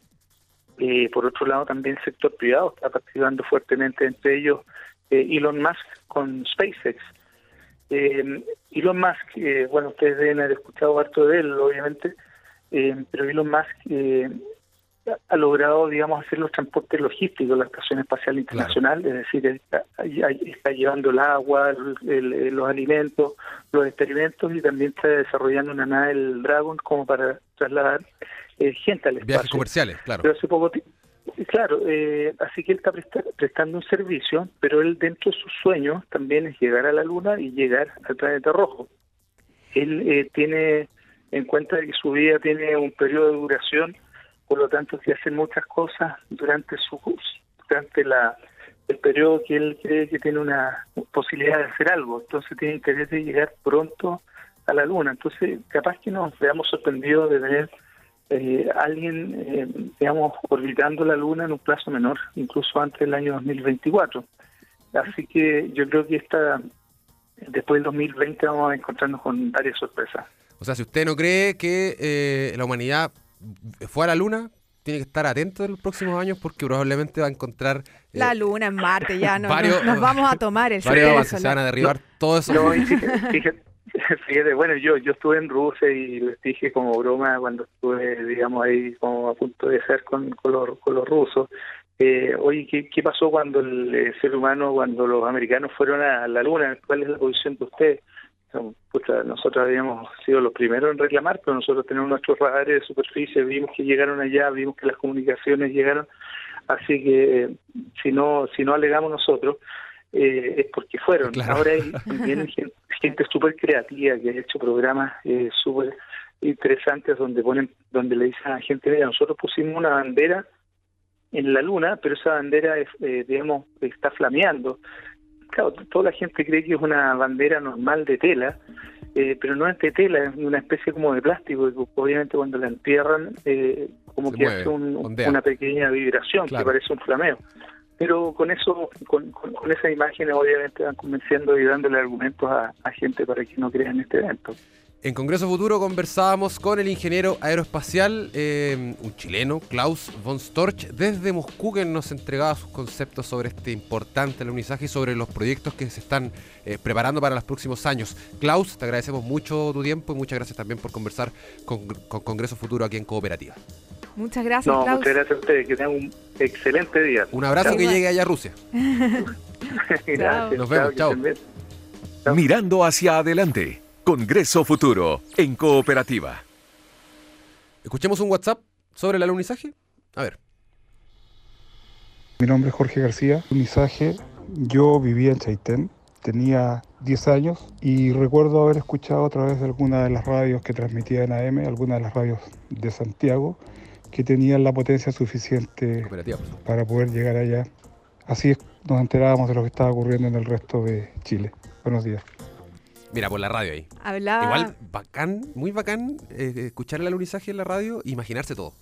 eh, por otro lado, también el sector privado está participando fuertemente, entre ellos eh, Elon Musk con SpaceX. Eh, Elon Musk, bueno, ustedes deben haber escuchado harto de él, obviamente, pero Elon Musk ha logrado, digamos, hacer los transportes logísticos de la Estación Espacial Internacional, es decir, está, está, llevando el agua, los alimentos, los experimentos y también está desarrollando una nave, el Dragon, como para trasladar eh, gente al espacio. Viajes comerciales, claro. Pero hace poco Claro, eh, así que él está prestando un servicio, pero él dentro de sus sueños también es llegar a la Luna y llegar al planeta rojo. Él eh, tiene en cuenta que su vida tiene un periodo de duración, por lo tanto que hace muchas cosas durante su durante la el periodo que él cree que tiene una posibilidad de hacer algo, entonces tiene interés de llegar pronto a la Luna. Entonces, capaz que nos veamos sorprendidos de tener eh, alguien, eh, digamos, orbitando la Luna en un plazo menor, incluso antes del año 2024. Así que yo creo que esta, después del 2020 vamos a encontrarnos con varias sorpresas. O sea, si usted no cree que eh, la humanidad fue a la Luna, tiene que estar atento en los próximos años porque probablemente va a encontrar... la Luna en Marte, ya no, nos, vamos a tomar el Varios se van a derribar todo eso. Fíjate, bueno, yo yo estuve en Rusia y les dije como broma cuando estuve, digamos, ahí como a punto de ser con, los, con los rusos, eh, oye, ¿qué, ¿qué pasó cuando el, ser humano, cuando los americanos fueron a la Luna? ¿Cuál es la posición de usted? nosotros habíamos sido los primeros en reclamar, pero nosotros tenemos nuestros radares de superficie, vimos que llegaron allá, vimos que las comunicaciones llegaron, así que eh, si no si no alegamos nosotros, eh, es porque fueron. Ahora hay gente súper creativa que ha hecho programas eh, súper interesantes donde ponen donde le dicen a la gente, mira, nosotros pusimos una bandera en la luna, pero esa bandera, es, eh, digamos, está flameando. Claro, toda la gente cree que es una bandera normal de tela, eh, pero no es de tela, es una especie como de plástico, y obviamente cuando la entierran, eh, como que hace una pequeña vibración que parece un flameo pero con eso, con, con, esas imágenes obviamente van convenciendo y dándole argumentos a, gente para que no crean este evento. En Congreso Futuro conversábamos con el ingeniero aeroespacial, eh, un chileno, Klaus von Storch, desde Moscú, que nos entregaba sus conceptos sobre este importante alunizaje y sobre los proyectos que se están eh, preparando para los próximos años. Klaus, te agradecemos mucho tu tiempo y muchas gracias también por conversar con, con Congreso Futuro aquí en Cooperativa. Muchas gracias, no, Muchas gracias a ustedes, que tengan un excelente día. Un abrazo que llegue allá a Rusia. gracias. Nos vemos, chao. Mirando hacia adelante, Congreso Futuro, en Cooperativa. Escuchemos un WhatsApp sobre el alunizaje. A ver. Mi nombre es Jorge García. Alunizaje, yo vivía en Chaitén, tenía 10 años y recuerdo haber escuchado a través de alguna de las radios que transmitían AM, alguna de las radios de Santiago, que tenían la potencia suficiente para poder llegar allá Así nos enterábamos de lo que estaba ocurriendo en el resto de Chile. Buenos días. Mira, por la radio ahí. Hablaba... Igual, bacán, muy bacán eh, escuchar el alunizaje en la radio e imaginarse todo.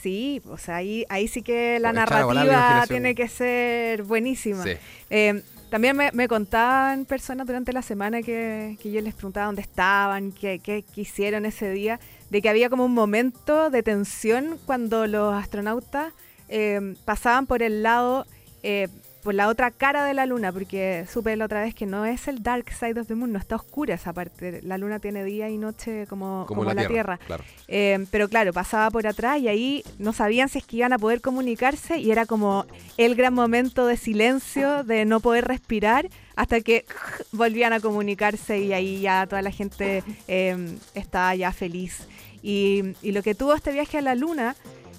Sí, o sea, ahí, ahí sí que la narrativa tiene que ser buenísima. Sí. Eh, también me, me contaban personas durante la semana que, que yo les preguntaba dónde estaban, qué, qué, qué hicieron ese día, de que había como un momento de tensión cuando los astronautas eh, pasaban por el lado, eh, por la otra cara de la luna, porque supe la otra vez que no es el dark side of the moon, no está oscura esa parte. La luna tiene día y noche como, Como como la la, Tierra, Tierra. claro. Eh, pero claro, pasaba por atrás y ahí no sabían si es que iban a poder comunicarse y era como el gran momento de silencio, de no poder respirar, hasta que volvían a comunicarse y ahí ya toda la gente eh, estaba ya feliz. Y, y lo que tuvo este viaje a la luna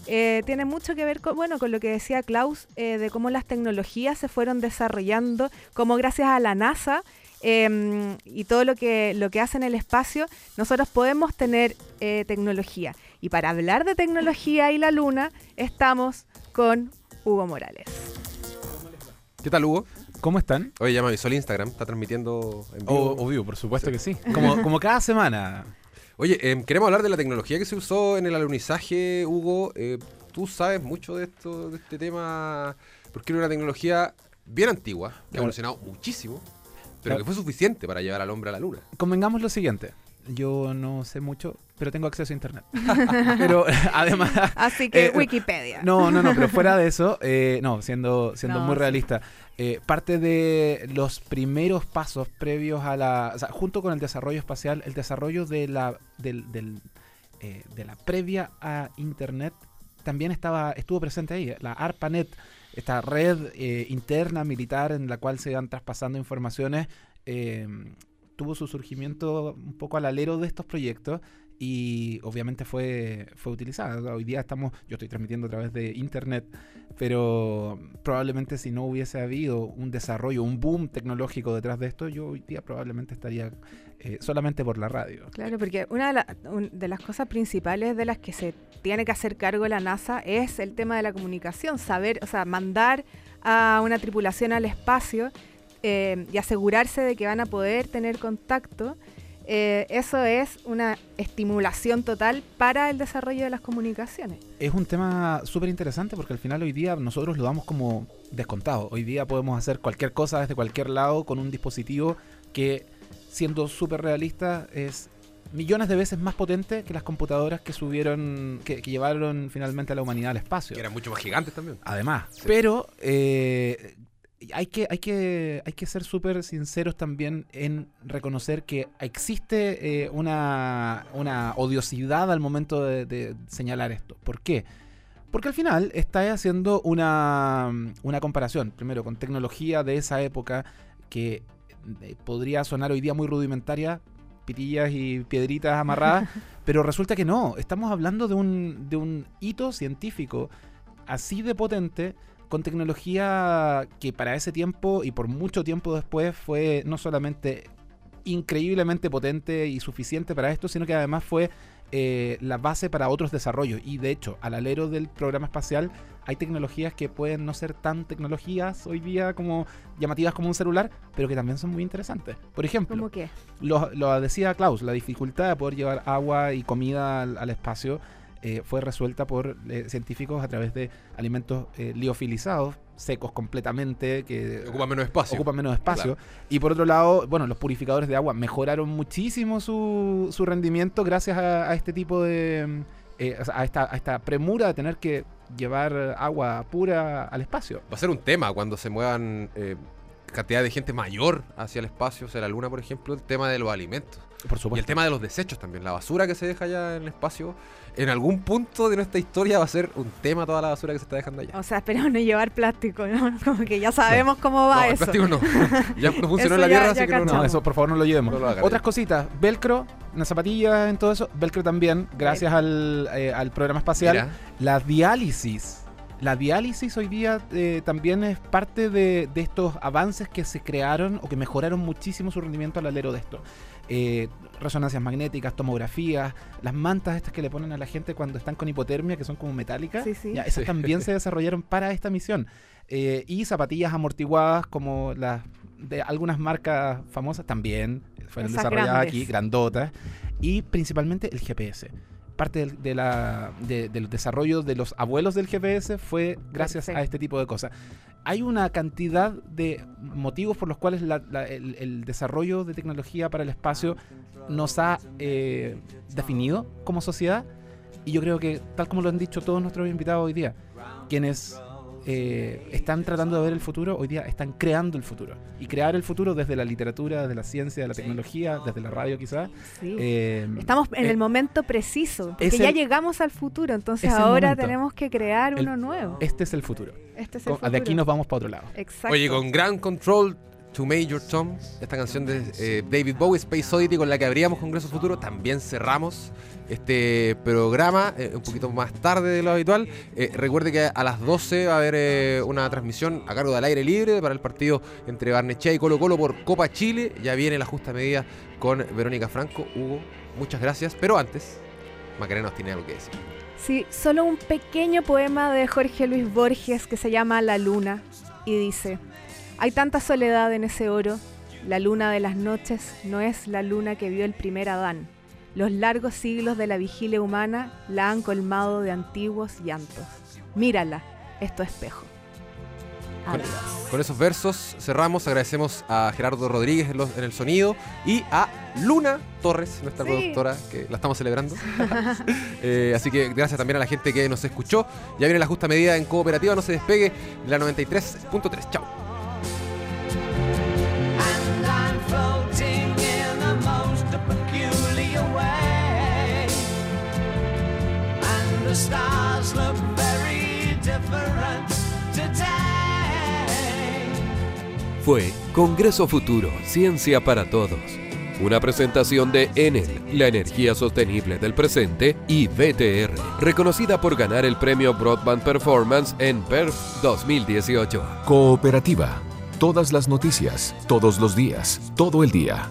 eh, tiene mucho que ver con, bueno, con lo que decía Klaus, eh, de cómo las tecnologías se fueron desarrollando, cómo gracias a la NASA eh, y todo lo que, lo que hace en el espacio, nosotros podemos tener eh, tecnología. Y para hablar de tecnología y la luna, estamos con Hugo Morales. ¿Qué tal, Hugo? ¿Cómo están? Oye, ya me avisó el Instagram, está transmitiendo en vivo. O- obvio, por supuesto que sí. Como, como cada semana. Oye, em, queremos hablar de la tecnología que se usó en el alunizaje, Hugo. Eh, tú sabes mucho de esto, de este tema, porque era una tecnología bien antigua, que ha evolucionado muchísimo, pero Claro. que fue suficiente para llevar al hombre a la luna. Convengamos lo siguiente. Yo no sé mucho, pero tengo acceso a internet. pero además. Así que eh, Wikipedia. No, no, no, pero fuera de eso, eh, no, siendo, siendo No, muy sí. realista, eh, parte de los primeros pasos previos a la. O sea, junto con el desarrollo espacial, el desarrollo de la, del, del, eh, de la previa a Internet también estaba estuvo presente ahí. La ARPANET, esta red interna militar en la cual se iban traspasando informaciones, tuvo su surgimiento un poco al alero de estos proyectos y obviamente fue, fue utilizada. Hoy día estamos, yo estoy transmitiendo a través de internet, pero probablemente si no hubiese habido un desarrollo, un boom tecnológico detrás de esto, yo hoy día probablemente estaría eh, solamente por la radio. Claro, porque una de, la- de las cosas principales de las que se tiene que hacer cargo la NASA es el tema de la comunicación, saber, o sea, mandar a una tripulación al espacio eh, y asegurarse de que van a poder tener contacto. Eh, eso es una estimulación total para el desarrollo de las comunicaciones. Es un tema súper interesante porque al final hoy día nosotros lo damos como descontado. Hoy día podemos hacer cualquier cosa desde cualquier lado con un dispositivo que, siendo súper realista, es millones de veces más potente que las computadoras que subieron, que, que llevaron finalmente a la humanidad al espacio. Que eran mucho más gigantes también. Además, pero eh, hay, que, hay, que, hay que ser súper sinceros también en reconocer que existe eh, una, una odiosidad al momento de, de señalar esto. ¿Por qué? Porque al final está haciendo una, una comparación, primero, con tecnología de esa época que eh, podría sonar hoy día muy rudimentaria, pitillas y piedritas amarradas, pero resulta que no, estamos hablando de un, de un hito científico así de potente, con tecnología que para ese tiempo y por mucho tiempo después fue no solamente increíblemente potente y suficiente para esto, sino que además fue eh, la base para otros desarrollos. Y de hecho, al alero del programa espacial hay tecnologías que pueden no ser tan tecnologías hoy día como llamativas como un celular, pero que también son muy interesantes. Por ejemplo, ¿Cómo qué? lo, lo decía Klaus, la dificultad de poder llevar agua y comida al, al espacio eh, fue resuelta por eh, científicos a través de alimentos eh, liofilizados, secos completamente, que Ocupan menos espacio. ocupan menos espacio. Claro. Y por otro lado, bueno, los purificadores de agua mejoraron muchísimo su, su rendimiento gracias a, a este tipo de... a, esta, a esta premura de tener que llevar agua pura al espacio. Va a ser un tema cuando se muevan cantidad de gente mayor hacia el espacio, hacia la luna, por ejemplo, el tema de los alimentos. Por Y el tema de los desechos también, la basura que se deja allá en el espacio. En algún punto de nuestra historia va a ser un tema toda la basura que se está dejando allá. O sea, esperamos no llevar plástico, ¿no? Como que ya sabemos cómo va no, el eso. plástico no. Ya no funcionó Eso en la ya así que no, No, eso por favor no lo llevemos. No lo hagan. Otras cositas, velcro, en zapatillas, en todo eso, velcro también, gracias al, eh, al programa espacial. Mira. La diálisis La diálisis hoy día eh, también es parte de, de estos avances que se crearon o que mejoraron muchísimo su rendimiento al alero de esto. Eh, resonancias magnéticas, tomografías, las mantas estas que le ponen a la gente cuando están con hipotermia, que son como metálicas, Sí, sí. ya, esas Sí. también se desarrollaron para esta misión. Eh, y zapatillas amortiguadas como las de algunas marcas famosas también fueron Esas desarrolladas grandes. aquí, grandotas. Y principalmente el GPS. Parte del, de la, de- del desarrollo de los abuelos del GPS fue gracias a este tipo de cosas. Hay una cantidad de motivos por los cuales la- el desarrollo de tecnología para el espacio nos ha eh, definido como sociedad. Y yo creo que, tal como lo han dicho todos nuestros invitados hoy día, quienes eh, están tratando de ver el futuro, hoy día están creando el futuro. Y crear el futuro desde la literatura, desde la ciencia, de la tecnología, desde la radio quizás. Sí. eh, Estamos en eh, el momento preciso, porque es ya el- llegamos al futuro, entonces es el ahora momento. tenemos que crear el- uno nuevo. Este es el futuro. Este es el Co- De aquí futuro. nos vamos para otro lado. Exacto. Oye, con Grand Control to Major Tom, esta canción de eh, David Bowie, Space Oddity, con la que abríamos Congreso Futuro, también cerramos este programa eh, un poquito más tarde de lo habitual. Eh, recuerde que a las 12 va a haber una transmisión a cargo del aire libre para el partido entre Barnechea y Colo Colo por Copa Chile. Ya viene la justa medida con Verónica Franco. Hugo, muchas gracias. Pero antes, Macarena nos tiene algo que decir. Sí, solo un pequeño poema de Jorge Luis Borges que se llama La Luna y dice, hay tanta soledad en ese oro, la luna de las noches no es la luna que vio el primer Adán. Los largos siglos de la vigilia humana la han colmado de antiguos llantos. Mírala, es tu espejo. Con, con esos versos cerramos. Agradecemos a Gerardo Rodríguez en, los- en el sonido y a Luna Torres, nuestra Sí. productora, que la estamos celebrando. Eh, así que gracias también a la gente que nos escuchó. Ya viene la justa medida en cooperativa, no se despegue, la 93.3. Chao. The stars look very different today. Fue Congreso Futuro, Ciencia para Todos. Una presentación de Enel, la energía sostenible del presente, y BTR, reconocida por ganar el premio Broadband Performance en PERF 2018. Cooperativa. Todas las noticias, todos los días, todo el día.